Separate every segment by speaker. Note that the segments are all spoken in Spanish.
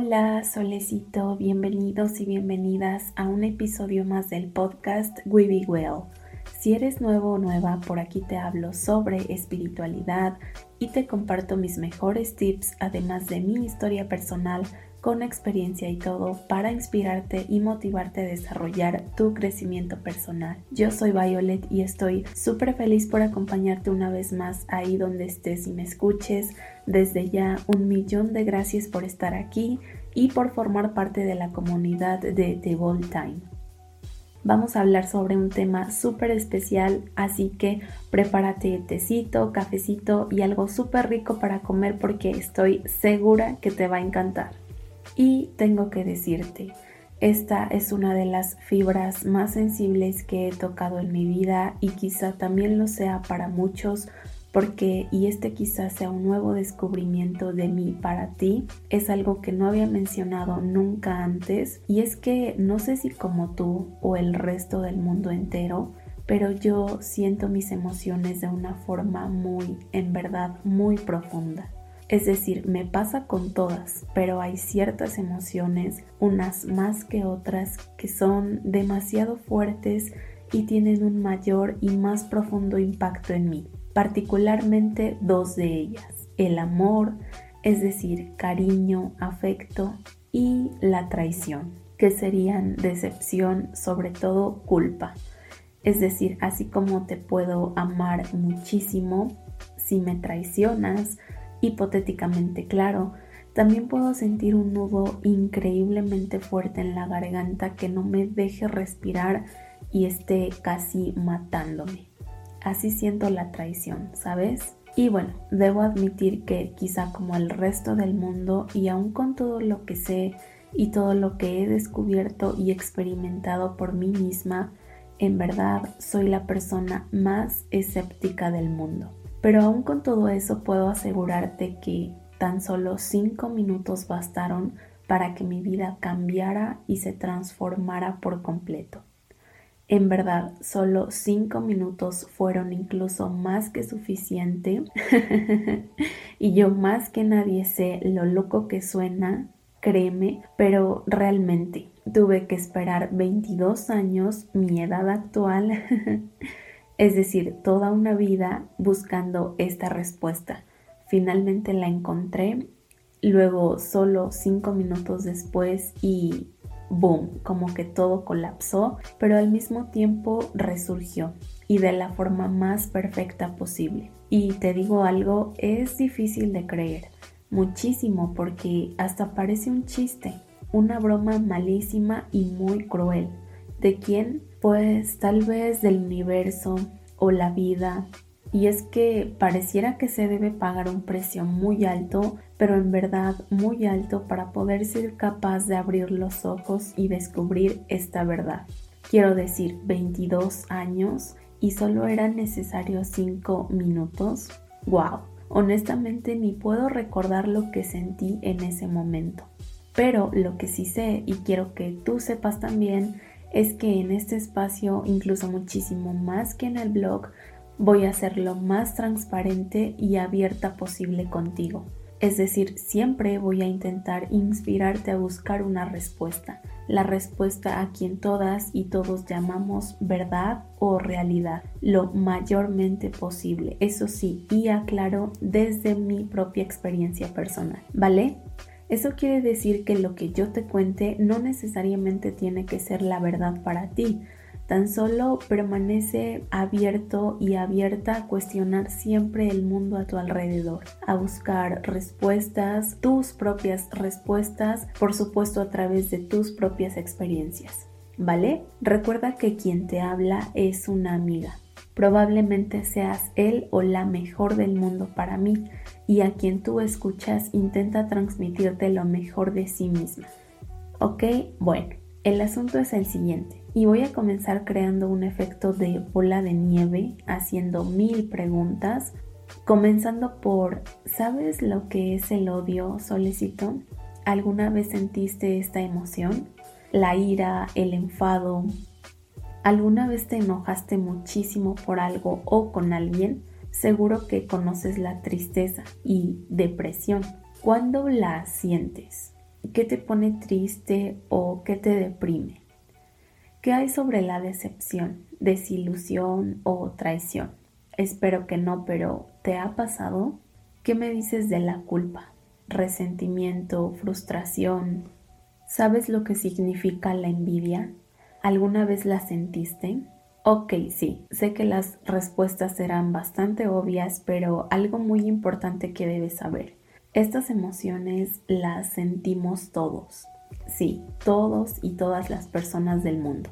Speaker 1: Hola, solecito, bienvenidos y bienvenidas a un episodio más del podcast We Be Well. Si eres nuevo o nueva, por aquí te hablo sobre espiritualidad y te comparto mis mejores tips, además de mi historia personal con experiencia y todo para inspirarte y motivarte a desarrollar tu crecimiento personal. Yo soy Violet y estoy súper feliz por acompañarte una vez más ahí donde estés y me escuches. Desde ya un millón de gracias por estar aquí y por formar parte de la comunidad de The Bold Time. Vamos a hablar sobre un tema súper especial, así que prepárate tecito, cafecito y algo súper rico para comer porque estoy segura que te va a encantar. Y tengo que decirte, esta es una de las fibras más sensibles que he tocado en mi vida y quizá también lo sea para muchos porque, y este quizá sea un nuevo descubrimiento de mí para ti, es algo que no había mencionado nunca antes y es que no sé si como tú o el resto del mundo entero, pero yo siento mis emociones de una forma muy, en verdad, muy profunda. Es decir, me pasa con todas, pero hay ciertas emociones, unas más que otras, que son demasiado fuertes y tienen un mayor y más profundo impacto en mí, particularmente dos de ellas, el amor, es decir, cariño, afecto y la traición, que serían decepción, sobre todo culpa. Es decir, así como te puedo amar muchísimo, si me traicionas, hipotéticamente claro, también puedo sentir un nudo increíblemente fuerte en la garganta que no me deje respirar y esté casi matándome. Así siento la traición, ¿sabes? Y bueno, debo admitir que quizá como el resto del mundo y aún con todo lo que sé y todo lo que he descubierto y experimentado por mí misma, en verdad soy la persona más escéptica del mundo. Pero aún con todo eso puedo asegurarte que tan solo cinco minutos bastaron para que mi vida cambiara y se transformara por completo. En verdad, solo cinco minutos fueron incluso más que suficiente y yo más que nadie sé lo loco que suena, créeme, pero realmente tuve que esperar 22 años, mi edad actual, es decir, toda una vida buscando esta respuesta. Finalmente la encontré, luego solo cinco minutos después y boom, como que todo colapsó, pero al mismo tiempo resurgió y de la forma más perfecta posible. Y te digo algo, es difícil de creer, muchísimo porque hasta parece un chiste, una broma malísima y muy cruel. ¿De quién? Pues tal vez del universo o la vida. Y es que pareciera que se debe pagar un precio muy alto, pero en verdad muy alto para poder ser capaz de abrir los ojos y descubrir esta verdad. Quiero decir, 22 años y solo eran necesarios 5 minutos. ¡Wow! Honestamente ni puedo recordar lo que sentí en ese momento. Pero lo que sí sé y quiero que tú sepas también es que en este espacio, incluso muchísimo más que en el blog, voy a ser lo más transparente y abierta posible contigo. Es decir, siempre voy a intentar inspirarte a buscar una respuesta, la respuesta a quien todas y todos llamamos verdad o realidad, lo mayormente posible, eso sí, y aclaro desde mi propia experiencia personal, ¿vale? Eso quiere decir que lo que yo te cuente no necesariamente tiene que ser la verdad para ti. Tan solo permanece abierto y abierta a cuestionar siempre el mundo a tu alrededor, a buscar respuestas, tus propias respuestas, por supuesto a través de tus propias experiencias. ¿Vale? Recuerda que quien te habla es una amiga. Probablemente seas él o la mejor del mundo para mí y a quien tú escuchas intenta transmitirte lo mejor de sí misma. ¿Ok? Bueno, el asunto es el siguiente y voy a comenzar creando un efecto de bola de nieve haciendo mil preguntas, comenzando por ¿sabes lo que es el odio, Solicito? ¿Alguna vez sentiste esta emoción? La ira, el enfado. ¿Alguna vez te enojaste muchísimo por algo o con alguien? seguro que conoces la tristeza y depresión. ¿Cuándo la sientes? ¿Qué te pone triste o qué te deprime? ¿Qué hay sobre la decepción, desilusión o traición? Espero que no, pero ¿te ha pasado? ¿Qué me dices de la culpa, resentimiento, frustración? ¿Sabes lo que significa la envidia? ¿Alguna vez la sentiste? Ok, sí, sé que las respuestas serán bastante obvias, pero algo muy importante que debes saber. Estas emociones las sentimos todos. Sí, todos y todas las personas del mundo.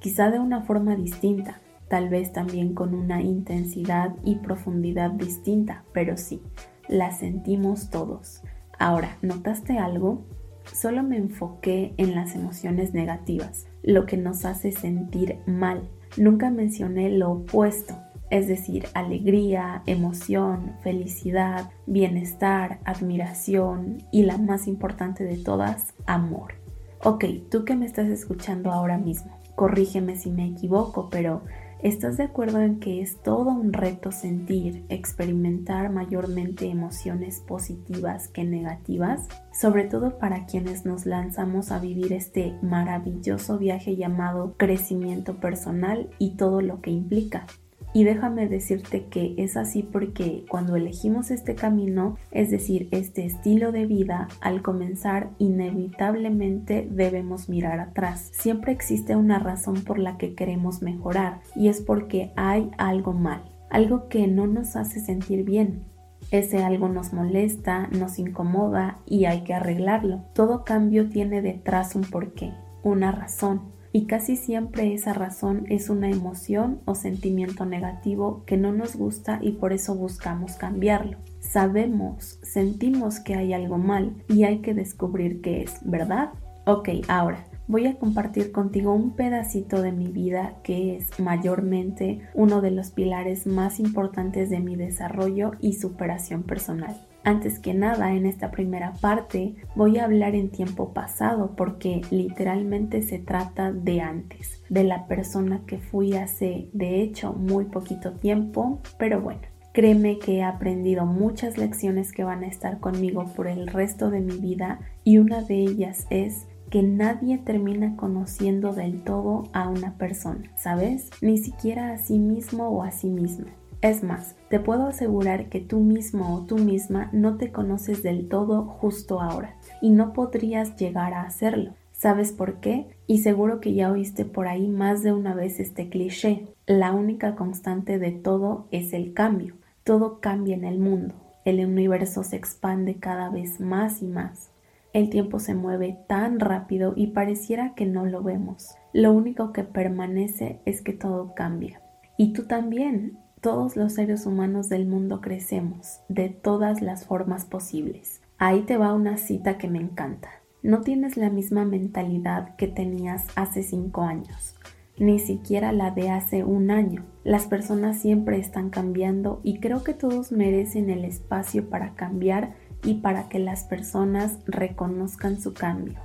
Speaker 1: Quizá de una forma distinta, tal vez también con una intensidad y profundidad distinta, pero sí, las sentimos todos. Ahora, ¿notaste algo? Solo me enfoqué en las emociones negativas, lo que nos hace sentir mal. Nunca mencioné lo opuesto, es decir, alegría, emoción, felicidad, bienestar, admiración y la más importante de todas, amor. Ok, tú que me estás escuchando ahora mismo, corrígeme si me equivoco, pero ¿estás de acuerdo en que es todo un reto sentir, experimentar mayormente emociones positivas que negativas? Sobre todo para quienes nos lanzamos a vivir este maravilloso viaje llamado crecimiento personal y todo lo que implica. Y déjame decirte que es así porque cuando elegimos este camino, es decir, este estilo de vida, al comenzar inevitablemente debemos mirar atrás. Siempre existe una razón por la que queremos mejorar y es porque hay algo mal, algo que no nos hace sentir bien. Ese algo nos molesta, nos incomoda y hay que arreglarlo. Todo cambio tiene detrás un porqué, una razón y casi siempre esa razón es una emoción o sentimiento negativo que no nos gusta y por eso buscamos cambiarlo. Sabemos, sentimos que hay algo mal y hay que descubrir qué es, ¿verdad? Ok, ahora voy a compartir contigo un pedacito de mi vida que es mayormente uno de los pilares más importantes de mi desarrollo y superación personal. Antes que nada, en esta primera parte voy a hablar en tiempo pasado porque literalmente se trata de antes, de la persona que fui hace de hecho muy poquito tiempo, pero bueno. Créeme que he aprendido muchas lecciones que van a estar conmigo por el resto de mi vida y una de ellas es que nadie termina conociendo del todo a una persona, ¿sabes? Ni siquiera a sí mismo o a sí misma. Es más, te puedo asegurar que tú mismo o tú misma no te conoces del todo justo ahora y no podrías llegar a hacerlo. ¿Sabes por qué? Y seguro que ya oíste por ahí más de una vez este cliché. La única constante de todo es el cambio. Todo cambia en el mundo. El universo se expande cada vez más y más. El tiempo se mueve tan rápido y pareciera que no lo vemos. Lo único que permanece es que todo cambia. Y tú también. Todos los seres humanos del mundo crecemos, de todas las formas posibles. Ahí te va una cita que me encanta. No tienes la misma mentalidad que tenías hace cinco años, ni siquiera la de hace un año. Las personas siempre están cambiando y creo que todos merecen el espacio para cambiar y para que las personas reconozcan su cambio.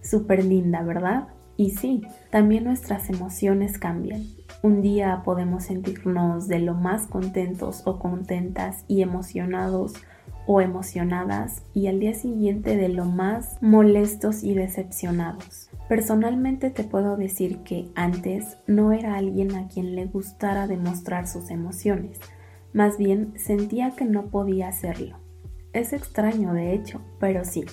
Speaker 1: Súper linda, ¿verdad? Y sí, también nuestras emociones cambian. Un día podemos sentirnos de lo más contentos o contentas y emocionados o emocionadas y al día siguiente de lo más molestos y decepcionados. Personalmente te puedo decir que antes no era alguien a quien le gustara demostrar sus emociones, más bien sentía que no podía hacerlo. Es extraño de hecho, pero sí,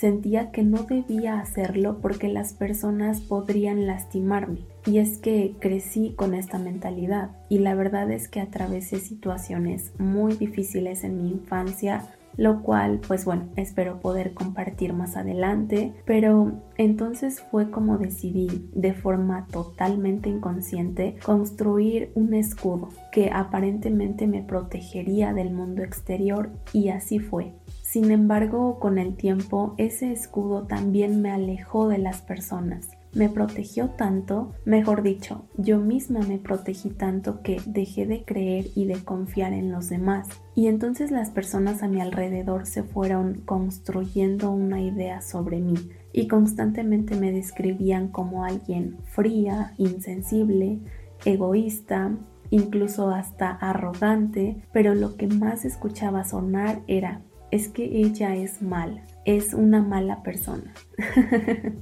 Speaker 1: sentía que no debía hacerlo porque las personas podrían lastimarme. Y es que crecí con esta mentalidad y la verdad es que atravesé situaciones muy difíciles en mi infancia lo cual pues bueno espero poder compartir más adelante pero entonces fue como decidí de forma totalmente inconsciente construir un escudo que aparentemente me protegería del mundo exterior y así fue sin embargo, con el tiempo, ese escudo también me alejó de las personas. Me protegió tanto, mejor dicho, yo misma me protegí tanto que dejé de creer y de confiar en los demás. Y entonces las personas a mi alrededor se fueron construyendo una idea sobre mí y constantemente me describían como alguien fría, insensible, egoísta, incluso hasta arrogante, pero lo que más escuchaba sonar era es que ella es mala, es una mala persona.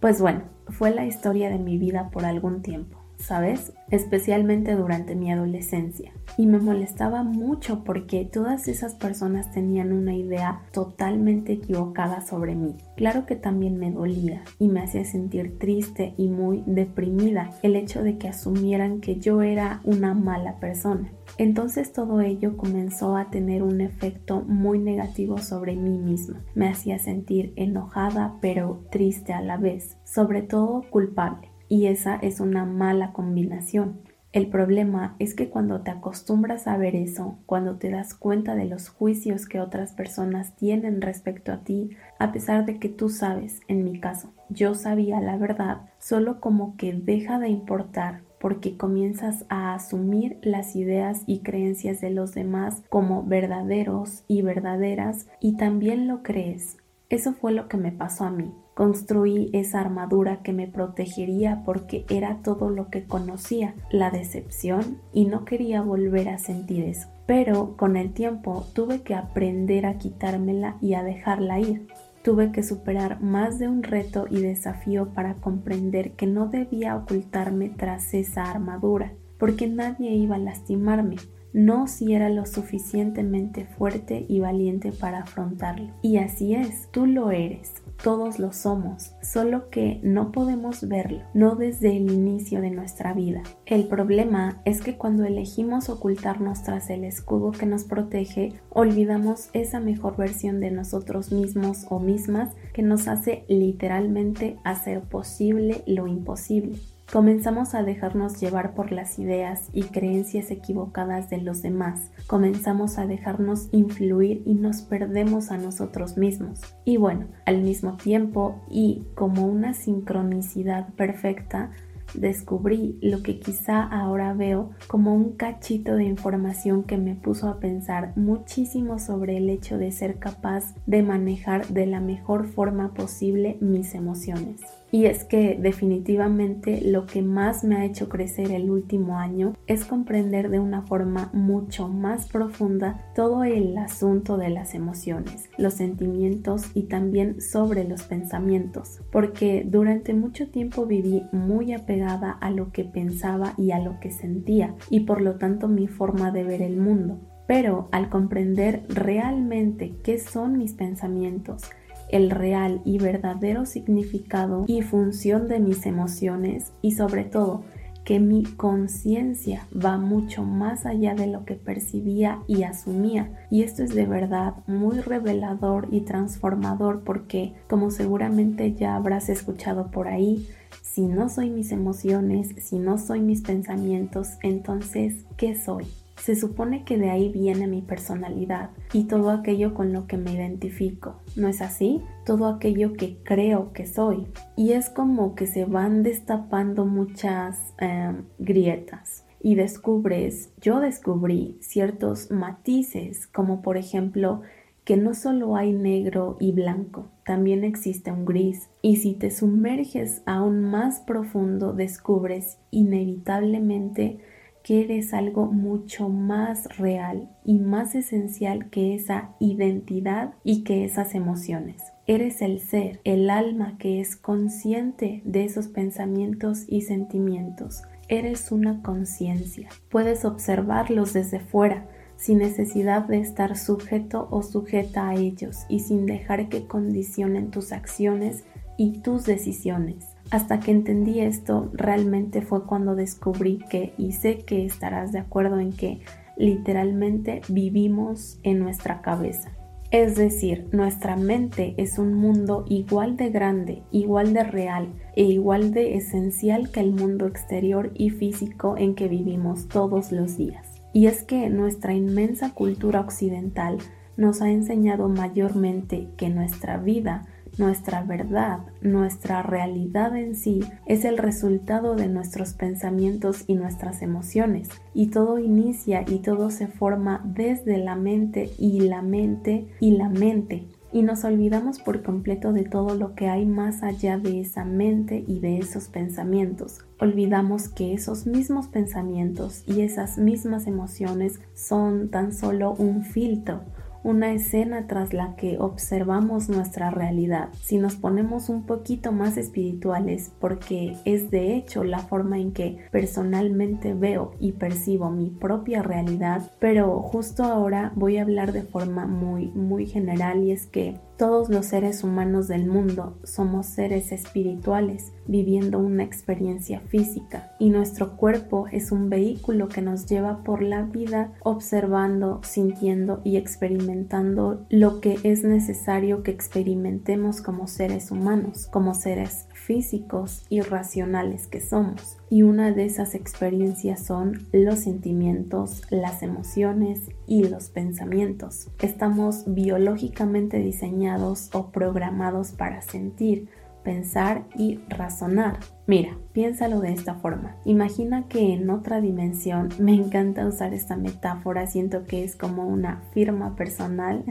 Speaker 1: pues bueno, fue la historia de mi vida por algún tiempo. ¿Sabes? Especialmente durante mi adolescencia. Y me molestaba mucho porque todas esas personas tenían una idea totalmente equivocada sobre mí. Claro que también me dolía y me hacía sentir triste y muy deprimida el hecho de que asumieran que yo era una mala persona. Entonces todo ello comenzó a tener un efecto muy negativo sobre mí misma. Me hacía sentir enojada pero triste a la vez, sobre todo culpable y esa es una mala combinación. El problema es que cuando te acostumbras a ver eso, cuando te das cuenta de los juicios que otras personas tienen respecto a ti, a pesar de que tú sabes, en mi caso, yo sabía la verdad, solo como que deja de importar porque comienzas a asumir las ideas y creencias de los demás como verdaderos y verdaderas y también lo crees. Eso fue lo que me pasó a mí. Construí esa armadura que me protegería porque era todo lo que conocía, la decepción, y no quería volver a sentir eso. Pero con el tiempo tuve que aprender a quitármela y a dejarla ir. Tuve que superar más de un reto y desafío para comprender que no debía ocultarme tras esa armadura, porque nadie iba a lastimarme, no si era lo suficientemente fuerte y valiente para afrontarlo. Y así es, tú lo eres, todos lo somos, solo que no podemos verlo, no desde el inicio de nuestra vida. El problema es que cuando elegimos ocultarnos tras el escudo que nos protege, olvidamos esa mejor versión de nosotros mismos o mismas que nos hace literalmente hacer posible lo imposible. Comenzamos a dejarnos llevar por las ideas y creencias equivocadas de los demás. Comenzamos a dejarnos influir y nos perdemos a nosotros mismos. Y bueno, al mismo tiempo y como una sincronicidad perfecta, descubrí lo que quizá ahora veo como un cachito de información que me puso a pensar muchísimo sobre el hecho de ser capaz de manejar de la mejor forma posible mis emociones. Y es que definitivamente lo que más me ha hecho crecer el último año es comprender de una forma mucho más profunda todo el asunto de las emociones, los sentimientos y también sobre los pensamientos, porque durante mucho tiempo viví muy apegada a lo que pensaba y a lo que sentía y por lo tanto mi forma de ver el mundo. Pero al comprender realmente qué son mis pensamientos, el real y verdadero significado y función de mis emociones y sobre todo que mi conciencia va mucho más allá de lo que percibía y asumía. Y esto es de verdad muy revelador y transformador porque, como seguramente ya habrás escuchado por ahí, si no soy mis emociones, si no soy mis pensamientos, entonces, ¿qué soy? Se supone que de ahí viene mi personalidad y todo aquello con lo que me identifico. ¿No es así? Todo aquello que creo que soy. Y es como que se van destapando muchas em, grietas y descubres, yo descubrí ciertos matices, como por ejemplo que no solo hay negro y blanco, también existe un gris. Y si te sumerges aún más profundo, descubres inevitablemente que eres algo mucho más real y más esencial que esa identidad y que esas emociones. Eres el ser, el alma que es consciente de esos pensamientos y sentimientos. Eres una conciencia. Puedes observarlos desde fuera, sin necesidad de estar sujeto o sujeta a ellos y sin dejar que condicionen tus acciones y tus decisiones. Hasta que entendí esto, realmente fue cuando descubrí que, y sé que estarás de acuerdo en que literalmente vivimos en nuestra cabeza. Es decir, nuestra mente es un mundo igual de grande, igual de real e igual de esencial que el mundo exterior y físico en que vivimos todos los días. Y es que nuestra inmensa cultura occidental nos ha enseñado mayormente que nuestra vida nuestra verdad, nuestra realidad en sí es el resultado de nuestros pensamientos y nuestras emociones. Y todo inicia y todo se forma desde la mente y la mente y la mente. Y nos olvidamos por completo de todo lo que hay más allá de esa mente y de esos pensamientos. Olvidamos que esos mismos pensamientos y esas mismas emociones son tan solo un filtro una escena tras la que observamos nuestra realidad. Si nos ponemos un poquito más espirituales, porque es de hecho la forma en que personalmente veo y percibo mi propia realidad, pero justo ahora voy a hablar de forma muy, muy general y es que todos los seres humanos del mundo somos seres espirituales viviendo una experiencia física y nuestro cuerpo es un vehículo que nos lleva por la vida observando, sintiendo y experimentando lo que es necesario que experimentemos como seres humanos, como seres físicos y racionales que somos. Y una de esas experiencias son los sentimientos, las emociones y los pensamientos. Estamos biológicamente diseñados o programados para sentir, pensar y razonar. Mira, piénsalo de esta forma. Imagina que en otra dimensión, me encanta usar esta metáfora, siento que es como una firma personal.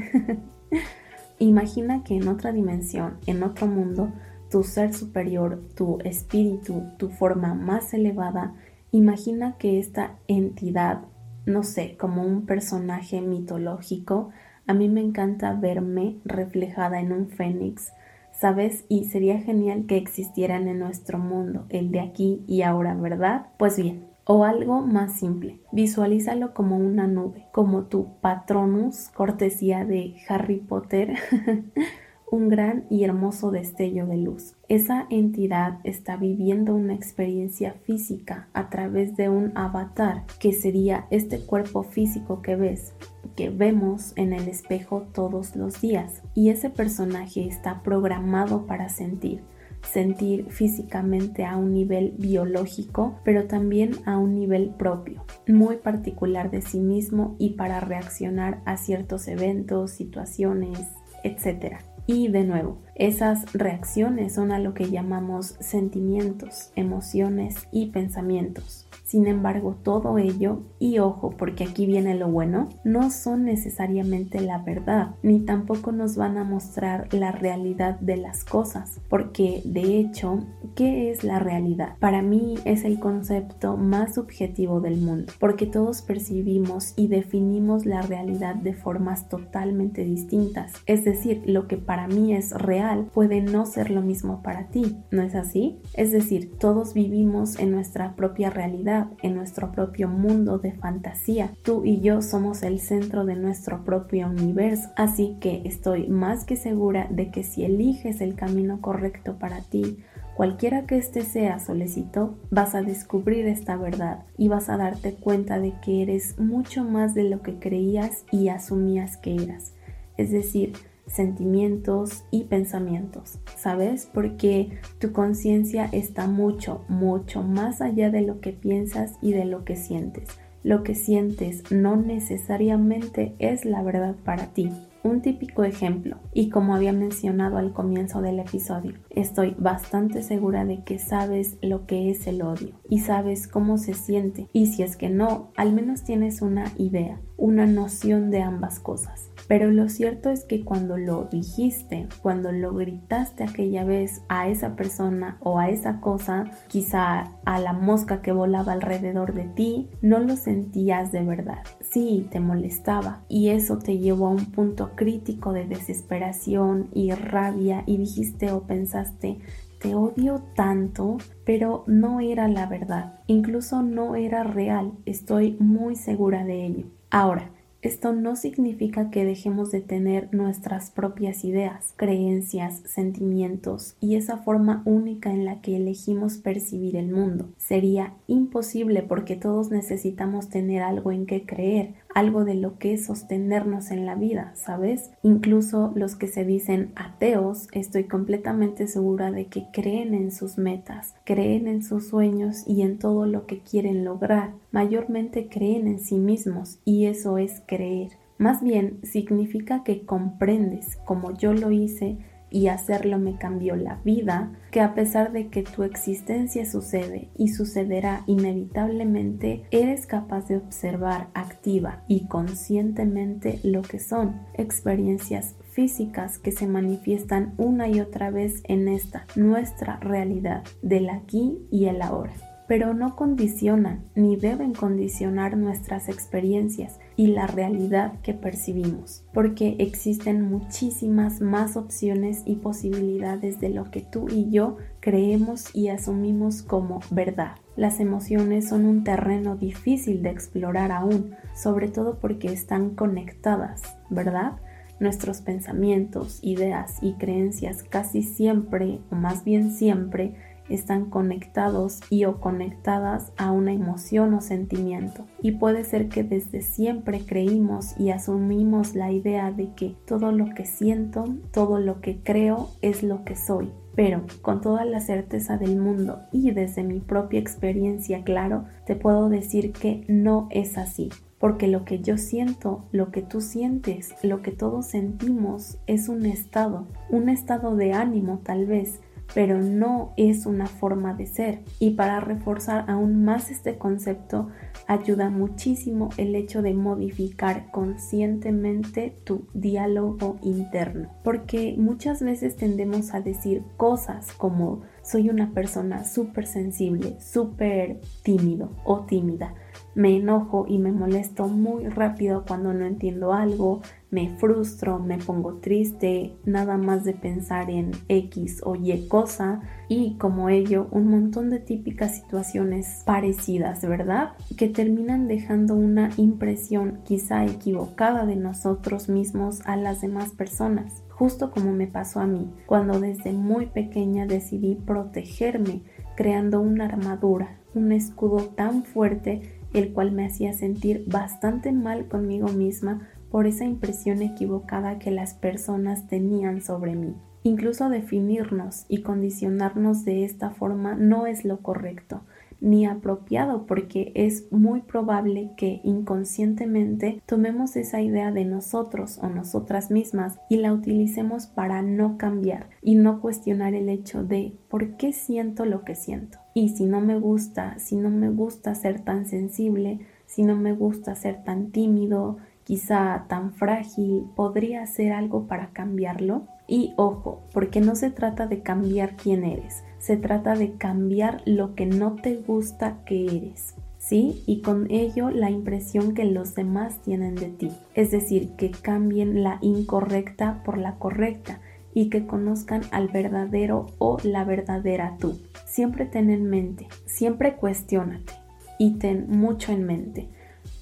Speaker 1: Imagina que en otra dimensión, en otro mundo, tu ser superior, tu espíritu, tu forma más elevada, imagina que esta entidad, no sé, como un personaje mitológico, a mí me encanta verme reflejada en un fénix, ¿sabes? Y sería genial que existieran en nuestro mundo, el de aquí y ahora, ¿verdad? Pues bien, o algo más simple, visualízalo como una nube, como tu patronus, cortesía de Harry Potter. un gran y hermoso destello de luz. Esa entidad está viviendo una experiencia física a través de un avatar que sería este cuerpo físico que ves, que vemos en el espejo todos los días. Y ese personaje está programado para sentir, sentir físicamente a un nivel biológico, pero también a un nivel propio, muy particular de sí mismo y para reaccionar a ciertos eventos, situaciones, etc. Y de nuevo, esas reacciones son a lo que llamamos sentimientos, emociones y pensamientos. Sin embargo, todo ello, y ojo, porque aquí viene lo bueno, no son necesariamente la verdad, ni tampoco nos van a mostrar la realidad de las cosas, porque de hecho, ¿qué es la realidad? Para mí es el concepto más subjetivo del mundo, porque todos percibimos y definimos la realidad de formas totalmente distintas. Es decir, lo que para mí es real puede no ser lo mismo para ti, ¿no es así? Es decir, todos vivimos en nuestra propia realidad en nuestro propio mundo de fantasía. Tú y yo somos el centro de nuestro propio universo, así que estoy más que segura de que si eliges el camino correcto para ti, cualquiera que este sea solicitó, vas a descubrir esta verdad y vas a darte cuenta de que eres mucho más de lo que creías y asumías que eras. Es decir, sentimientos y pensamientos, ¿sabes? Porque tu conciencia está mucho, mucho más allá de lo que piensas y de lo que sientes. Lo que sientes no necesariamente es la verdad para ti. Un típico ejemplo, y como había mencionado al comienzo del episodio, estoy bastante segura de que sabes lo que es el odio y sabes cómo se siente, y si es que no, al menos tienes una idea, una noción de ambas cosas. Pero lo cierto es que cuando lo dijiste, cuando lo gritaste aquella vez a esa persona o a esa cosa, quizá a la mosca que volaba alrededor de ti, no lo sentías de verdad. Sí, te molestaba y eso te llevó a un punto crítico de desesperación y rabia y dijiste o pensaste, te odio tanto, pero no era la verdad, incluso no era real, estoy muy segura de ello. Ahora, esto no significa que dejemos de tener nuestras propias ideas, creencias, sentimientos y esa forma única en la que elegimos percibir el mundo. Sería imposible porque todos necesitamos tener algo en que creer, algo de lo que sostenernos en la vida, ¿sabes? Incluso los que se dicen ateos, estoy completamente segura de que creen en sus metas, creen en sus sueños y en todo lo que quieren lograr. Mayormente creen en sí mismos y eso es creer. Más bien significa que comprendes, como yo lo hice, y hacerlo me cambió la vida, que a pesar de que tu existencia sucede y sucederá inevitablemente, eres capaz de observar activa y conscientemente lo que son experiencias físicas que se manifiestan una y otra vez en esta nuestra realidad del aquí y el ahora. Pero no condicionan ni deben condicionar nuestras experiencias y la realidad que percibimos, porque existen muchísimas más opciones y posibilidades de lo que tú y yo creemos y asumimos como verdad. Las emociones son un terreno difícil de explorar aún, sobre todo porque están conectadas, ¿verdad? Nuestros pensamientos, ideas y creencias casi siempre, o más bien siempre, están conectados y o conectadas a una emoción o sentimiento. Y puede ser que desde siempre creímos y asumimos la idea de que todo lo que siento, todo lo que creo es lo que soy. Pero con toda la certeza del mundo y desde mi propia experiencia, claro, te puedo decir que no es así porque lo que yo siento, lo que tú sientes, lo que todos sentimos es un estado, un estado de ánimo tal vez, pero no es una forma de ser. Y para reforzar aún más este concepto, ayuda muchísimo el hecho de modificar conscientemente tu diálogo interno. Porque muchas veces tendemos a decir cosas como soy una persona súper sensible, súper tímido o tímida me enojo y me molesto muy rápido cuando no entiendo algo, me frustro, me pongo triste, nada más de pensar en X o Y cosa y como ello un montón de típicas situaciones parecidas, ¿verdad? Que terminan dejando una impresión quizá equivocada de nosotros mismos a las demás personas, justo como me pasó a mí, cuando desde muy pequeña decidí protegerme creando una armadura, un escudo tan fuerte el cual me hacía sentir bastante mal conmigo misma por esa impresión equivocada que las personas tenían sobre mí. Incluso definirnos y condicionarnos de esta forma no es lo correcto ni apropiado porque es muy probable que inconscientemente tomemos esa idea de nosotros o nosotras mismas y la utilicemos para no cambiar y no cuestionar el hecho de por qué siento lo que siento. Y si no me gusta, si no me gusta ser tan sensible, si no me gusta ser tan tímido, quizá tan frágil, ¿podría hacer algo para cambiarlo? Y ojo, porque no se trata de cambiar quién eres, se trata de cambiar lo que no te gusta que eres. ¿Sí? Y con ello la impresión que los demás tienen de ti. Es decir, que cambien la incorrecta por la correcta y que conozcan al verdadero o la verdadera tú. Siempre ten en mente, siempre cuestiónate y ten mucho en mente.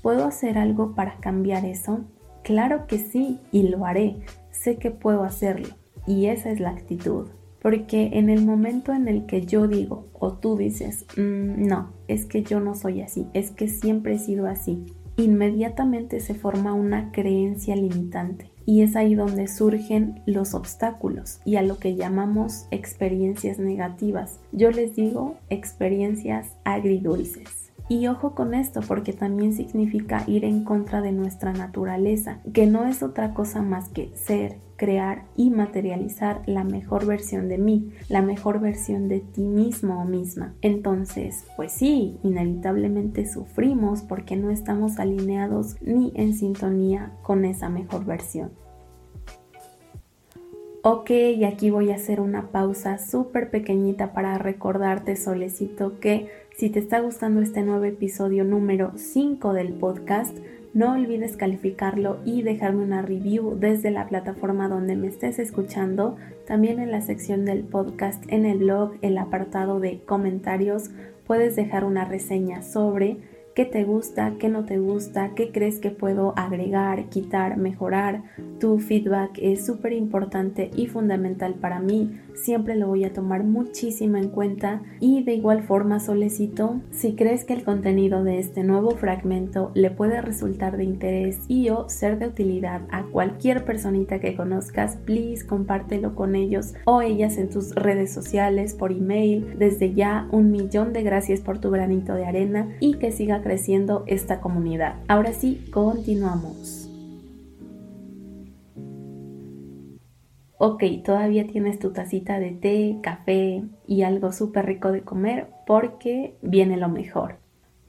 Speaker 1: ¿Puedo hacer algo para cambiar eso? Claro que sí y lo haré. Sé que puedo hacerlo. Y esa es la actitud. Porque en el momento en el que yo digo o tú dices, mm, no, es que yo no soy así, es que siempre he sido así, inmediatamente se forma una creencia limitante. Y es ahí donde surgen los obstáculos y a lo que llamamos experiencias negativas. Yo les digo experiencias agridulces. Y ojo con esto porque también significa ir en contra de nuestra naturaleza, que no es otra cosa más que ser, crear y materializar la mejor versión de mí, la mejor versión de ti mismo o misma. Entonces, pues sí, inevitablemente sufrimos porque no estamos alineados ni en sintonía con esa mejor versión. Ok, y aquí voy a hacer una pausa súper pequeñita para recordarte, solecito, que si te está gustando este nuevo episodio número 5 del podcast, no olvides calificarlo y dejarme una review desde la plataforma donde me estés escuchando, también en la sección del podcast en el blog, el apartado de comentarios, puedes dejar una reseña sobre qué te gusta, qué no te gusta, qué crees que puedo agregar, quitar, mejorar. Tu feedback es súper importante y fundamental para mí. Siempre lo voy a tomar muchísimo en cuenta y de igual forma solicito si crees que el contenido de este nuevo fragmento le puede resultar de interés y o ser de utilidad a cualquier personita que conozcas, please compártelo con ellos o ellas en tus redes sociales, por email. Desde ya un millón de gracias por tu granito de arena y que siga creciendo esta comunidad. Ahora sí, continuamos. Ok, todavía tienes tu tacita de té, café y algo súper rico de comer porque viene lo mejor.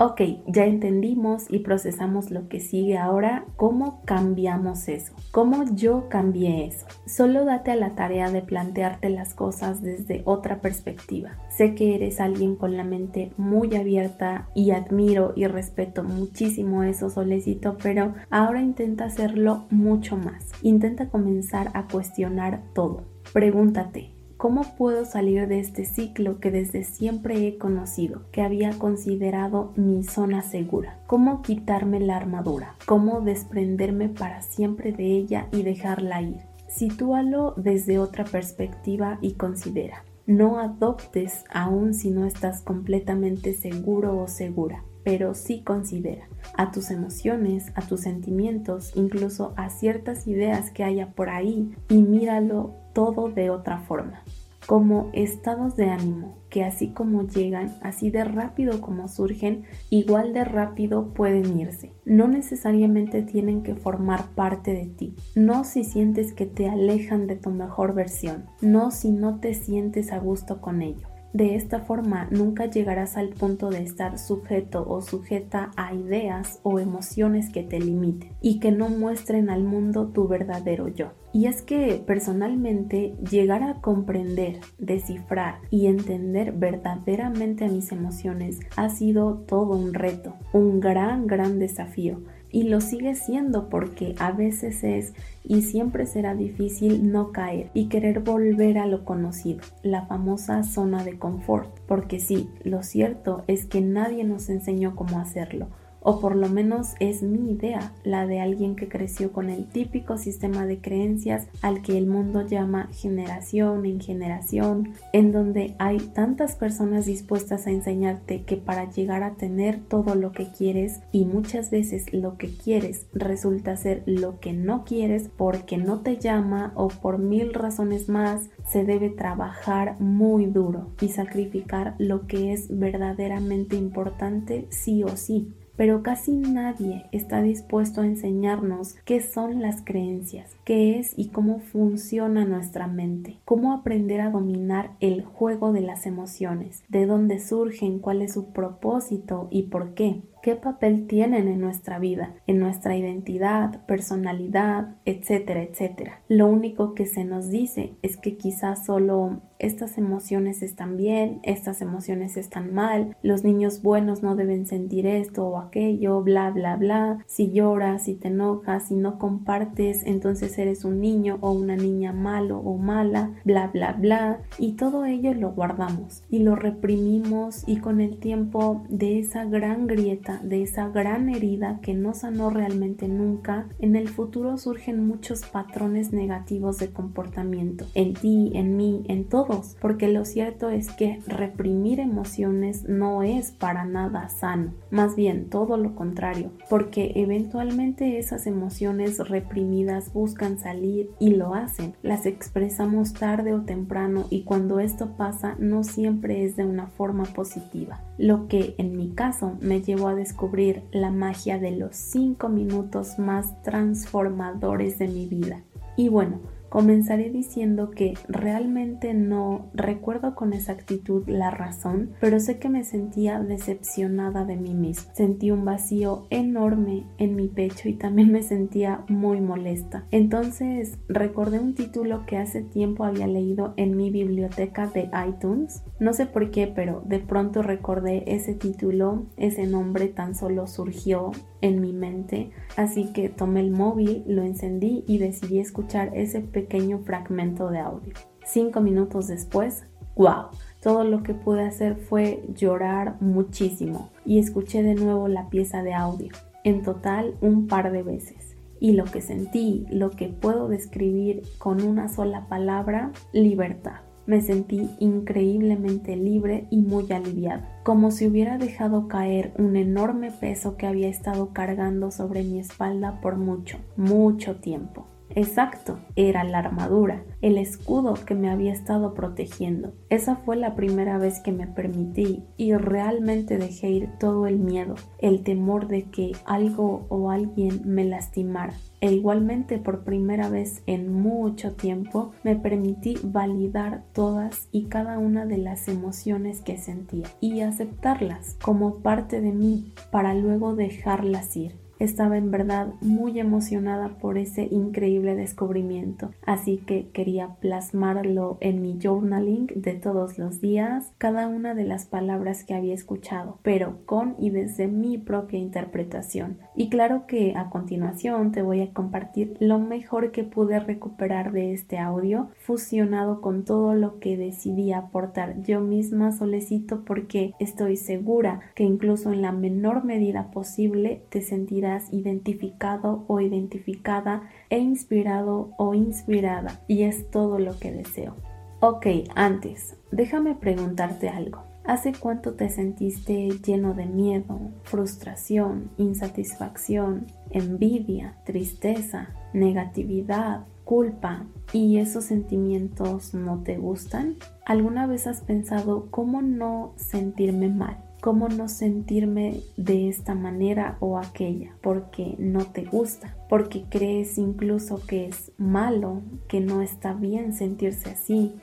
Speaker 1: Ok, ya entendimos y procesamos lo que sigue ahora. ¿Cómo cambiamos eso? ¿Cómo yo cambié eso? Solo date a la tarea de plantearte las cosas desde otra perspectiva. Sé que eres alguien con la mente muy abierta y admiro y respeto muchísimo eso, Solecito, pero ahora intenta hacerlo mucho más. Intenta comenzar a cuestionar todo. Pregúntate, ¿Cómo puedo salir de este ciclo que desde siempre he conocido, que había considerado mi zona segura? ¿Cómo quitarme la armadura? ¿Cómo desprenderme para siempre de ella y dejarla ir? Sitúalo desde otra perspectiva y considera. No adoptes aún si no estás completamente seguro o segura, pero sí considera a tus emociones, a tus sentimientos, incluso a ciertas ideas que haya por ahí y míralo todo de otra forma, como estados de ánimo que así como llegan, así de rápido como surgen, igual de rápido pueden irse. No necesariamente tienen que formar parte de ti, no si sientes que te alejan de tu mejor versión, no si no te sientes a gusto con ello. De esta forma nunca llegarás al punto de estar sujeto o sujeta a ideas o emociones que te limiten y que no muestren al mundo tu verdadero yo. Y es que personalmente llegar a comprender, descifrar y entender verdaderamente mis emociones ha sido todo un reto, un gran, gran desafío. Y lo sigue siendo porque a veces es y siempre será difícil no caer y querer volver a lo conocido, la famosa zona de confort, porque sí, lo cierto es que nadie nos enseñó cómo hacerlo o por lo menos es mi idea, la de alguien que creció con el típico sistema de creencias al que el mundo llama generación en generación, en donde hay tantas personas dispuestas a enseñarte que para llegar a tener todo lo que quieres y muchas veces lo que quieres resulta ser lo que no quieres porque no te llama o por mil razones más, se debe trabajar muy duro y sacrificar lo que es verdaderamente importante sí o sí pero casi nadie está dispuesto a enseñarnos qué son las creencias, qué es y cómo funciona nuestra mente, cómo aprender a dominar el juego de las emociones, de dónde surgen, cuál es su propósito y por qué qué papel tienen en nuestra vida, en nuestra identidad, personalidad, etcétera, etcétera. Lo único que se nos dice es que quizás solo estas emociones están bien, estas emociones están mal, los niños buenos no deben sentir esto o aquello, bla, bla, bla. Si lloras, si te enojas, si no compartes, entonces eres un niño o una niña malo o mala, bla, bla, bla. Y todo ello lo guardamos y lo reprimimos y con el tiempo de esa gran grieta de esa gran herida que no sanó realmente nunca, en el futuro surgen muchos patrones negativos de comportamiento, en ti, en mí, en todos, porque lo cierto es que reprimir emociones no es para nada sano, más bien todo lo contrario, porque eventualmente esas emociones reprimidas buscan salir y lo hacen, las expresamos tarde o temprano y cuando esto pasa no siempre es de una forma positiva, lo que en mi caso me llevó a descubrir la magia de los 5 minutos más transformadores de mi vida. Y bueno, Comenzaré diciendo que realmente no recuerdo con exactitud la razón, pero sé que me sentía decepcionada de mí misma. Sentí un vacío enorme en mi pecho y también me sentía muy molesta. Entonces recordé un título que hace tiempo había leído en mi biblioteca de iTunes. No sé por qué, pero de pronto recordé ese título, ese nombre tan solo surgió en mi mente, así que tomé el móvil, lo encendí y decidí escuchar ese pequeño fragmento de audio. Cinco minutos después, wow, todo lo que pude hacer fue llorar muchísimo y escuché de nuevo la pieza de audio, en total un par de veces. Y lo que sentí, lo que puedo describir con una sola palabra, libertad. Me sentí increíblemente libre y muy aliviada, como si hubiera dejado caer un enorme peso que había estado cargando sobre mi espalda por mucho, mucho tiempo. Exacto, era la armadura, el escudo que me había estado protegiendo. Esa fue la primera vez que me permití y realmente dejé ir todo el miedo, el temor de que algo o alguien me lastimara. E igualmente por primera vez en mucho tiempo me permití validar todas y cada una de las emociones que sentía y aceptarlas como parte de mí para luego dejarlas ir. Estaba en verdad muy emocionada por ese increíble descubrimiento, así que quería plasmarlo en mi journaling de todos los días, cada una de las palabras que había escuchado, pero con y desde mi propia interpretación. Y claro que a continuación te voy a compartir lo mejor que pude recuperar de este audio, fusionado con todo lo que decidí aportar yo misma solicito porque estoy segura que incluso en la menor medida posible te sentirás identificado o identificada e inspirado o inspirada y es todo lo que deseo. Ok, antes, déjame preguntarte algo. ¿Hace cuánto te sentiste lleno de miedo, frustración, insatisfacción, envidia, tristeza, negatividad, culpa y esos sentimientos no te gustan? ¿Alguna vez has pensado cómo no sentirme mal? Cómo no sentirme de esta manera o aquella, porque no te gusta, porque crees incluso que es malo, que no está bien sentirse así.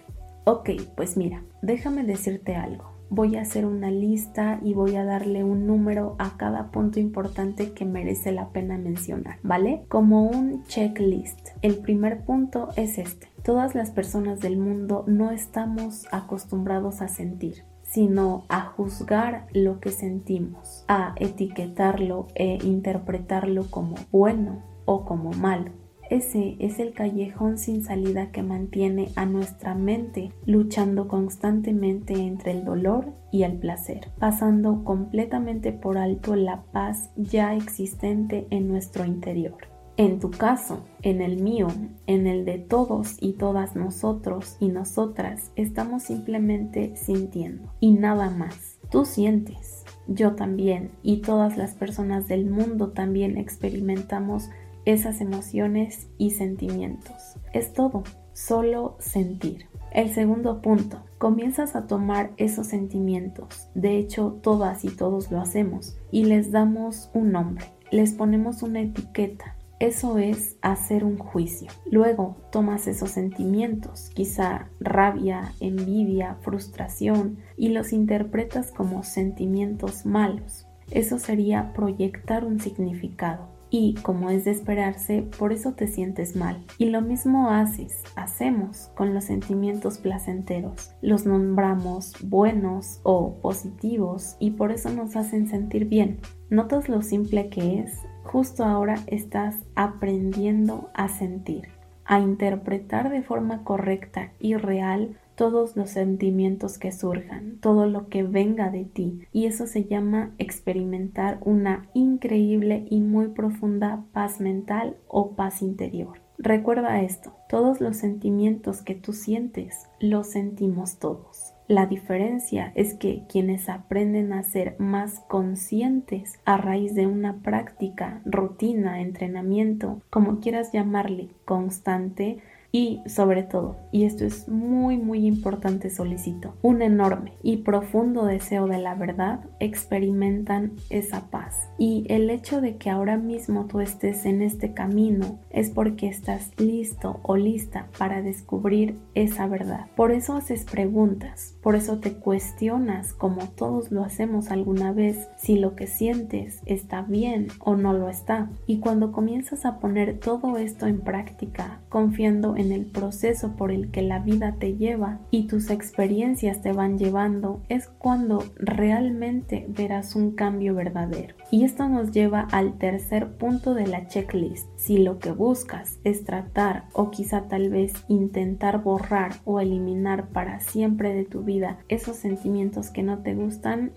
Speaker 1: Ok, pues mira, déjame decirte algo. Voy a hacer una lista y voy a darle un número a cada punto importante que merece la pena mencionar, ¿vale? Como un checklist. El primer punto es este. Todas las personas del mundo no estamos acostumbrados a sentir sino a juzgar lo que sentimos, a etiquetarlo e interpretarlo como bueno o como malo. Ese es el callejón sin salida que mantiene a nuestra mente luchando constantemente entre el dolor y el placer, pasando completamente por alto la paz ya existente en nuestro interior. En tu caso, en el mío, en el de todos y todas nosotros y nosotras, estamos simplemente sintiendo. Y nada más. Tú sientes, yo también. Y todas las personas del mundo también experimentamos esas emociones y sentimientos. Es todo, solo sentir. El segundo punto, comienzas a tomar esos sentimientos, de hecho todas y todos lo hacemos, y les damos un nombre, les ponemos una etiqueta, eso es hacer un juicio. Luego tomas esos sentimientos, quizá rabia, envidia, frustración, y los interpretas como sentimientos malos. Eso sería proyectar un significado. Y como es de esperarse, por eso te sientes mal. Y lo mismo haces, hacemos con los sentimientos placenteros. Los nombramos buenos o positivos y por eso nos hacen sentir bien. ¿Notas lo simple que es? justo ahora estás aprendiendo a sentir, a interpretar de forma correcta y real todos los sentimientos que surjan, todo lo que venga de ti. Y eso se llama experimentar una increíble y muy profunda paz mental o paz interior. Recuerda esto, todos los sentimientos que tú sientes, los sentimos todos. La diferencia es que quienes aprenden a ser más conscientes a raíz de una práctica, rutina, entrenamiento, como quieras llamarle, constante, y sobre todo, y esto es muy muy importante solicito, un enorme y profundo deseo de la verdad experimentan esa paz. Y el hecho de que ahora mismo tú estés en este camino es porque estás listo o lista para descubrir esa verdad. Por eso haces preguntas, por eso te cuestionas como todos lo hacemos alguna vez si lo que sientes está bien o no lo está. Y cuando comienzas a poner todo esto en práctica, confiando en el proceso por el que la vida te lleva y tus experiencias te van llevando, es cuando realmente verás un cambio verdadero. Y esto nos lleva al tercer punto de la checklist. Si lo que buscas es tratar o quizá tal vez intentar borrar o eliminar para siempre de tu vida esos sentimientos que no te gustan,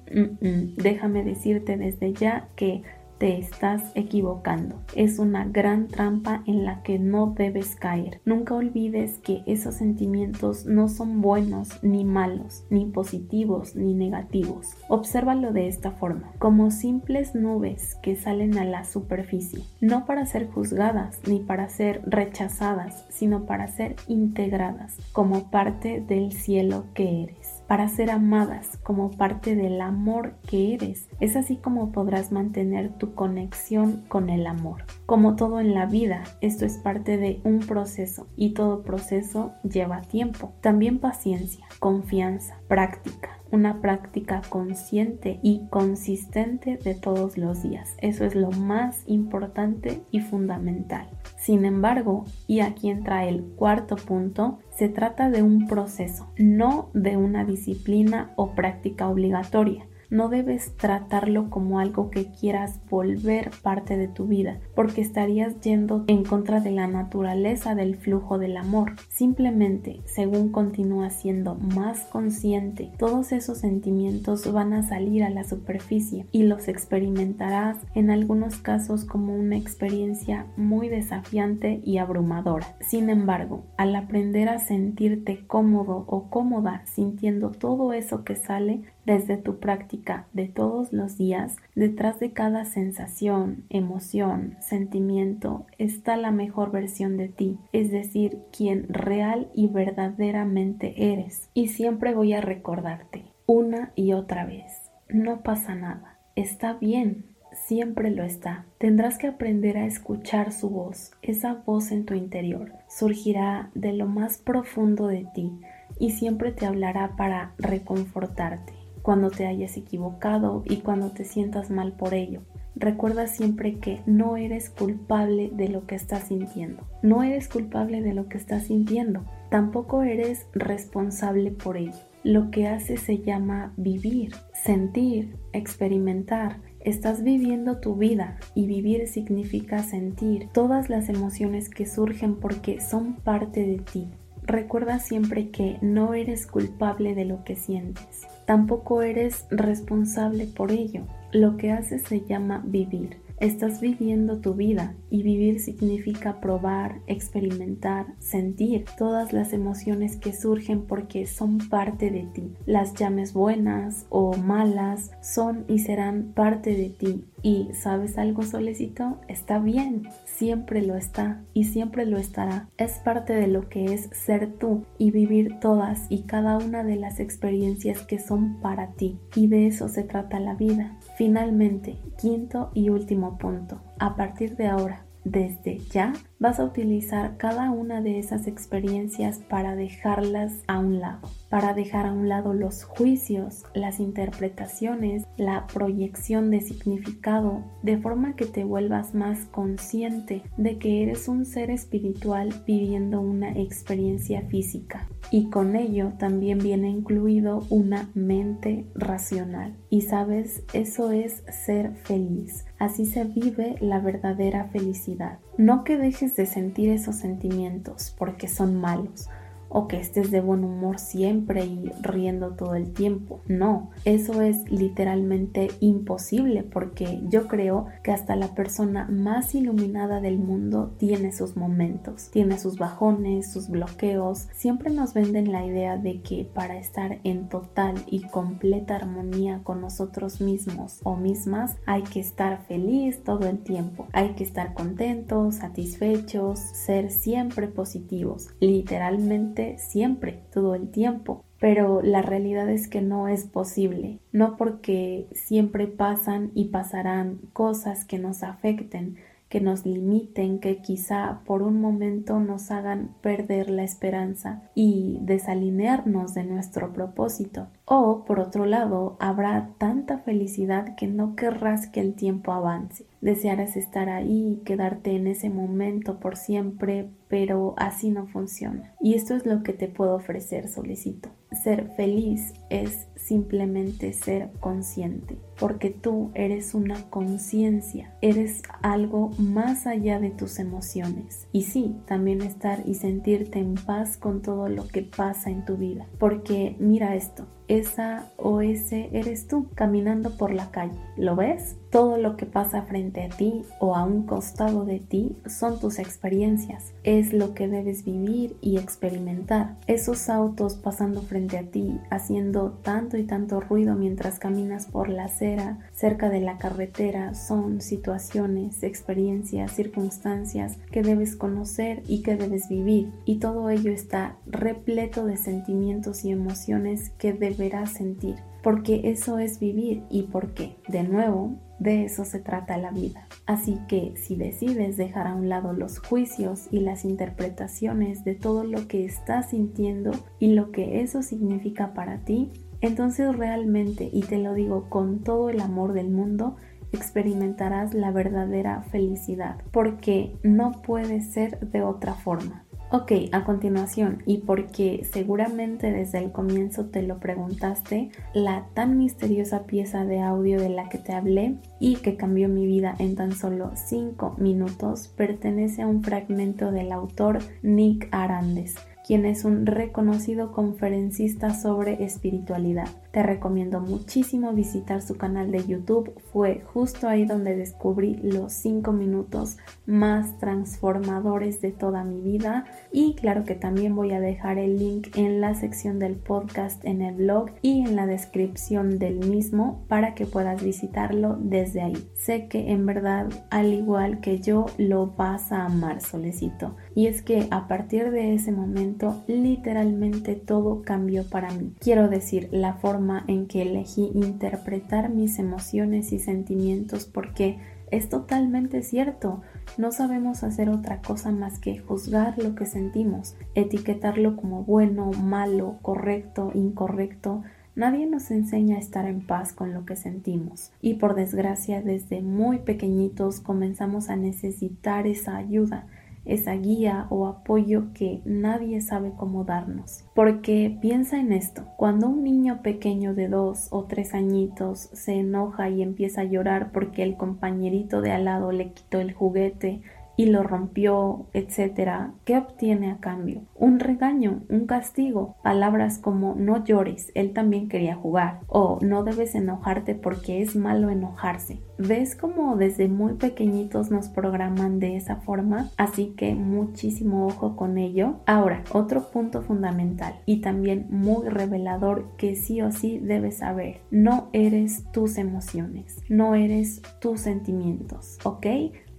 Speaker 1: déjame decirte desde ya que te estás equivocando. Es una gran trampa en la que no debes caer. Nunca olvides que esos sentimientos no son buenos ni malos, ni positivos ni negativos. Obsérvalo de esta forma, como simples nubes que salen a la superficie, no para ser juzgadas ni para ser rechazadas, sino para ser integradas como parte del cielo que eres, para ser amadas como parte del amor que eres. Es así como podrás mantener tu conexión con el amor. Como todo en la vida, esto es parte de un proceso y todo proceso lleva tiempo. También paciencia, confianza, práctica una práctica consciente y consistente de todos los días. Eso es lo más importante y fundamental. Sin embargo, y aquí entra el cuarto punto, se trata de un proceso, no de una disciplina o práctica obligatoria no debes tratarlo como algo que quieras volver parte de tu vida, porque estarías yendo en contra de la naturaleza del flujo del amor. Simplemente, según continúas siendo más consciente, todos esos sentimientos van a salir a la superficie y los experimentarás en algunos casos como una experiencia muy desafiante y abrumadora. Sin embargo, al aprender a sentirte cómodo o cómoda sintiendo todo eso que sale, desde tu práctica de todos los días, detrás de cada sensación, emoción, sentimiento, está la mejor versión de ti, es decir, quien real y verdaderamente eres. Y siempre voy a recordarte, una y otra vez, no pasa nada, está bien, siempre lo está. Tendrás que aprender a escuchar su voz. Esa voz en tu interior surgirá de lo más profundo de ti y siempre te hablará para reconfortarte cuando te hayas equivocado y cuando te sientas mal por ello. Recuerda siempre que no eres culpable de lo que estás sintiendo. No eres culpable de lo que estás sintiendo. Tampoco eres responsable por ello. Lo que haces se llama vivir, sentir, experimentar. Estás viviendo tu vida y vivir significa sentir todas las emociones que surgen porque son parte de ti. Recuerda siempre que no eres culpable de lo que sientes. Tampoco eres responsable por ello. Lo que haces se llama vivir. Estás viviendo tu vida y vivir significa probar, experimentar, sentir todas las emociones que surgen porque son parte de ti. Las llames buenas o malas son y serán parte de ti. Y sabes algo solecito, está bien, siempre lo está y siempre lo estará. Es parte de lo que es ser tú y vivir todas y cada una de las experiencias que son para ti. Y de eso se trata la vida. Finalmente, quinto y último punto. A partir de ahora, desde ya, vas a utilizar cada una de esas experiencias para dejarlas a un lado, para dejar a un lado los juicios, las interpretaciones, la proyección de significado, de forma que te vuelvas más consciente de que eres un ser espiritual viviendo una experiencia física. Y con ello también viene incluido una mente racional. Y sabes, eso es ser feliz. Así se vive la verdadera felicidad. No que dejes de sentir esos sentimientos porque son malos o que estés de buen humor siempre y riendo todo el tiempo. No, eso es literalmente imposible porque yo creo que hasta la persona más iluminada del mundo tiene sus momentos, tiene sus bajones, sus bloqueos. Siempre nos venden la idea de que para estar en total y completa armonía con nosotros mismos o mismas hay que estar feliz todo el tiempo, hay que estar contentos, satisfechos, ser siempre positivos. Literalmente siempre, todo el tiempo. Pero la realidad es que no es posible, no porque siempre pasan y pasarán cosas que nos afecten, que nos limiten, que quizá por un momento nos hagan perder la esperanza y desalinearnos de nuestro propósito. O, por otro lado, habrá tanta felicidad que no querrás que el tiempo avance. Desearás estar ahí, quedarte en ese momento por siempre, pero así no funciona. Y esto es lo que te puedo ofrecer, solicito. Ser feliz es simplemente ser consciente, porque tú eres una conciencia, eres algo más allá de tus emociones. Y sí, también estar y sentirte en paz con todo lo que pasa en tu vida, porque mira esto, esa o ese eres tú caminando por la calle. ¿Lo ves? Todo lo que pasa frente a ti o a un costado de ti son tus experiencias. Es lo que debes vivir y experimentar. Esos autos pasando frente a ti, haciendo tanto y tanto ruido mientras caminas por la acera, cerca de la carretera, son situaciones, experiencias, circunstancias que debes conocer y que debes vivir. Y todo ello está repleto de sentimientos y emociones que deberás sentir porque eso es vivir y porque, de nuevo, de eso se trata la vida. Así que si decides dejar a un lado los juicios y las interpretaciones de todo lo que estás sintiendo y lo que eso significa para ti, entonces realmente, y te lo digo con todo el amor del mundo, experimentarás la verdadera felicidad, porque no puede ser de otra forma. Ok, a continuación, y porque seguramente desde el comienzo te lo preguntaste, la tan misteriosa pieza de audio de la que te hablé y que cambió mi vida en tan solo 5 minutos pertenece a un fragmento del autor Nick Arandes quien es un reconocido conferencista sobre espiritualidad. Te recomiendo muchísimo visitar su canal de YouTube, fue justo ahí donde descubrí los 5 minutos más transformadores de toda mi vida y claro que también voy a dejar el link en la sección del podcast en el blog y en la descripción del mismo para que puedas visitarlo desde ahí. Sé que en verdad al igual que yo lo vas a amar solecito y es que a partir de ese momento literalmente todo cambió para mí. Quiero decir, la forma en que elegí interpretar mis emociones y sentimientos porque es totalmente cierto. No sabemos hacer otra cosa más que juzgar lo que sentimos, etiquetarlo como bueno, malo, correcto, incorrecto. Nadie nos enseña a estar en paz con lo que sentimos y por desgracia desde muy pequeñitos comenzamos a necesitar esa ayuda esa guía o apoyo que nadie sabe cómo darnos. Porque piensa en esto, cuando un niño pequeño de dos o tres añitos se enoja y empieza a llorar porque el compañerito de al lado le quitó el juguete, y lo rompió, etcétera, ¿qué obtiene a cambio? Un regaño, un castigo, palabras como no llores, él también quería jugar, o no debes enojarte porque es malo enojarse. ¿Ves cómo desde muy pequeñitos nos programan de esa forma? Así que muchísimo ojo con ello. Ahora, otro punto fundamental y también muy revelador que sí o sí debes saber. No eres tus emociones, no eres tus sentimientos, ¿ok?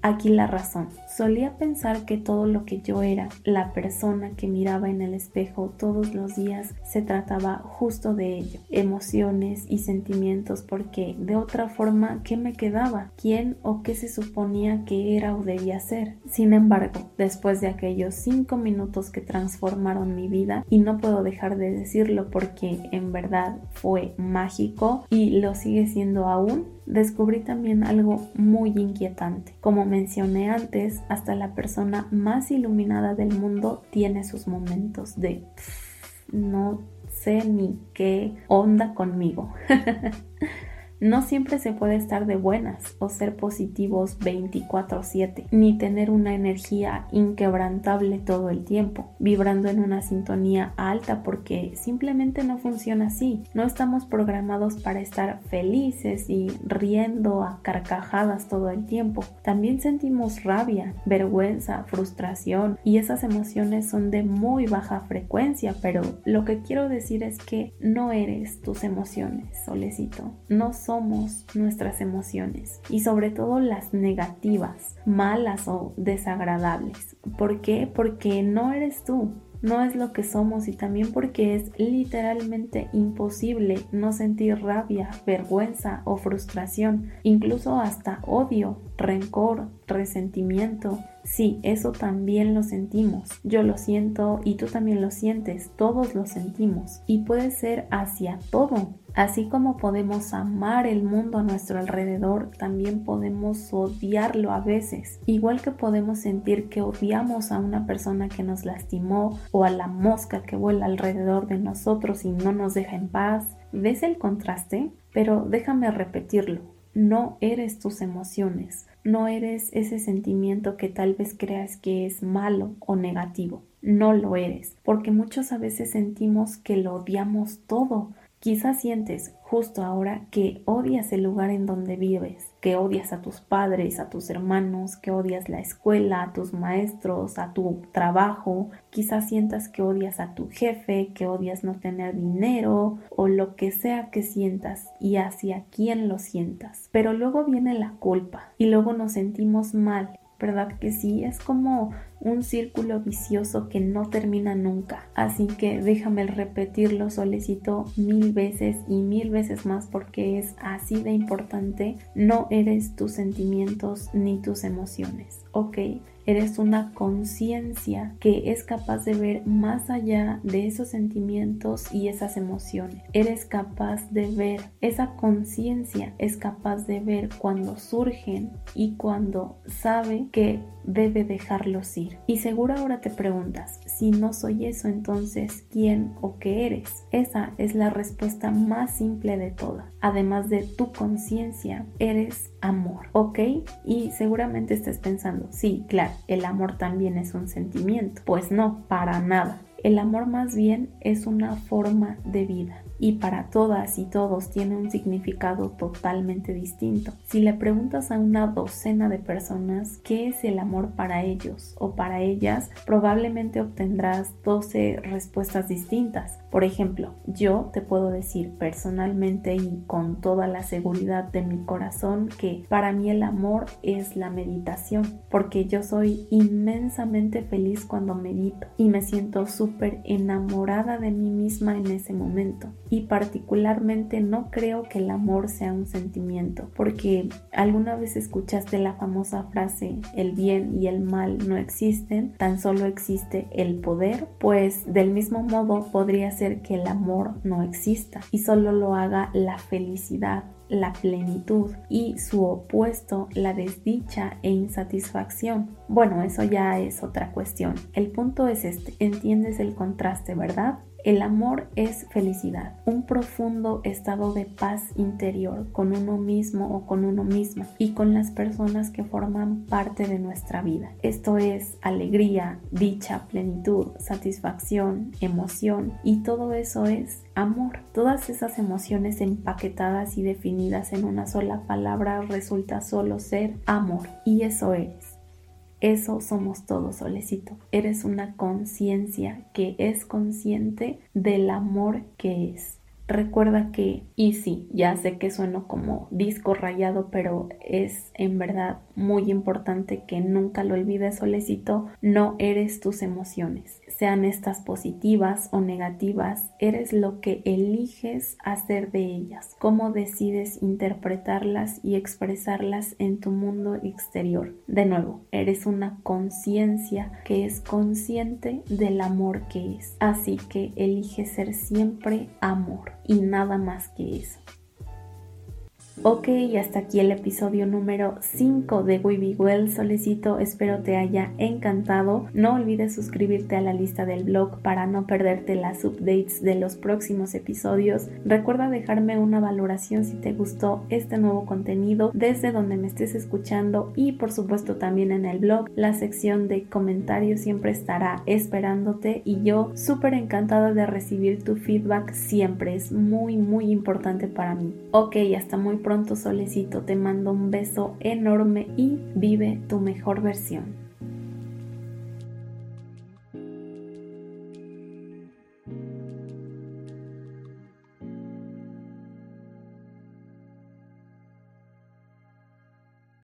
Speaker 1: Aquí la razón. Solía pensar que todo lo que yo era, la persona que miraba en el espejo todos los días, se trataba justo de ello, emociones y sentimientos, porque de otra forma, ¿qué me quedaba? ¿Quién o qué se suponía que era o debía ser? Sin embargo, después de aquellos cinco minutos que transformaron mi vida, y no puedo dejar de decirlo porque en verdad fue mágico y lo sigue siendo aún, descubrí también algo muy inquietante. Como mencioné antes, hasta la persona más iluminada del mundo tiene sus momentos de no sé ni qué onda conmigo. No siempre se puede estar de buenas o ser positivos 24/7, ni tener una energía inquebrantable todo el tiempo, vibrando en una sintonía alta porque simplemente no funciona así. No estamos programados para estar felices y riendo a carcajadas todo el tiempo. También sentimos rabia, vergüenza, frustración y esas emociones son de muy baja frecuencia, pero lo que quiero decir es que no eres tus emociones, solecito. No son nuestras emociones y sobre todo las negativas, malas o desagradables. ¿Por qué? Porque no eres tú, no es lo que somos y también porque es literalmente imposible no sentir rabia, vergüenza o frustración, incluso hasta odio, rencor, resentimiento. Sí, eso también lo sentimos. Yo lo siento y tú también lo sientes. Todos lo sentimos. Y puede ser hacia todo. Así como podemos amar el mundo a nuestro alrededor, también podemos odiarlo a veces. Igual que podemos sentir que odiamos a una persona que nos lastimó o a la mosca que vuela alrededor de nosotros y no nos deja en paz. ¿Ves el contraste? Pero déjame repetirlo. No eres tus emociones, no eres ese sentimiento que tal vez creas que es malo o negativo. No lo eres, porque muchos veces sentimos que lo odiamos todo, Quizás sientes justo ahora que odias el lugar en donde vives, que odias a tus padres, a tus hermanos, que odias la escuela, a tus maestros, a tu trabajo. Quizás sientas que odias a tu jefe, que odias no tener dinero o lo que sea que sientas y hacia quién lo sientas. Pero luego viene la culpa y luego nos sentimos mal ¿verdad que sí? Es como un círculo vicioso que no termina nunca. Así que déjame repetirlo, solicito mil veces y mil veces más porque es así de importante. No eres tus sentimientos ni tus emociones, ¿ok? Eres una conciencia que es capaz de ver más allá de esos sentimientos y esas emociones. Eres capaz de ver, esa conciencia es capaz de ver cuando surgen y cuando sabe que debe dejarlos ir. Y seguro ahora te preguntas, si no soy eso, entonces, ¿quién o qué eres? Esa es la respuesta más simple de todas. Además de tu conciencia, eres amor, ¿ok? Y seguramente estés pensando, sí, claro, el amor también es un sentimiento. Pues no, para nada. El amor más bien es una forma de vida y para todas y todos tiene un significado totalmente distinto. Si le preguntas a una docena de personas qué es el amor para ellos o para ellas, probablemente obtendrás 12 respuestas distintas. Por ejemplo, yo te puedo decir personalmente y con toda la seguridad de mi corazón que para mí el amor es la meditación, porque yo soy inmensamente feliz cuando medito y me siento súper enamorada de mí misma en ese momento. Y particularmente no creo que el amor sea un sentimiento, porque alguna vez escuchaste la famosa frase el bien y el mal no existen, tan solo existe el poder, pues del mismo modo podría ser que el amor no exista y solo lo haga la felicidad la plenitud y su opuesto, la desdicha e insatisfacción. Bueno, eso ya es otra cuestión. El punto es este, entiendes el contraste, ¿verdad? El amor es felicidad, un profundo estado de paz interior con uno mismo o con uno misma y con las personas que forman parte de nuestra vida. Esto es alegría, dicha, plenitud, satisfacción, emoción y todo eso es amor. Todas esas emociones empaquetadas y definidas en una sola palabra resulta solo ser amor y eso eres. Eso somos todos, Solecito. Eres una conciencia que es consciente del amor que es. Recuerda que, y sí, ya sé que sueno como disco rayado, pero es en verdad muy importante que nunca lo olvides, Solecito, no eres tus emociones sean estas positivas o negativas, eres lo que eliges hacer de ellas, cómo decides interpretarlas y expresarlas en tu mundo exterior. De nuevo, eres una conciencia que es consciente del amor que es, así que elige ser siempre amor y nada más que eso. Ok, hasta aquí el episodio número 5 de We Well. Solicito, espero te haya encantado. No olvides suscribirte a la lista del blog para no perderte las updates de los próximos episodios. Recuerda dejarme una valoración si te gustó este nuevo contenido desde donde me estés escuchando y por supuesto también en el blog. La sección de comentarios siempre estará esperándote y yo súper encantada de recibir tu feedback siempre. Es muy muy importante para mí. Ok, hasta muy pronto solecito, te mando un beso enorme y vive tu mejor versión.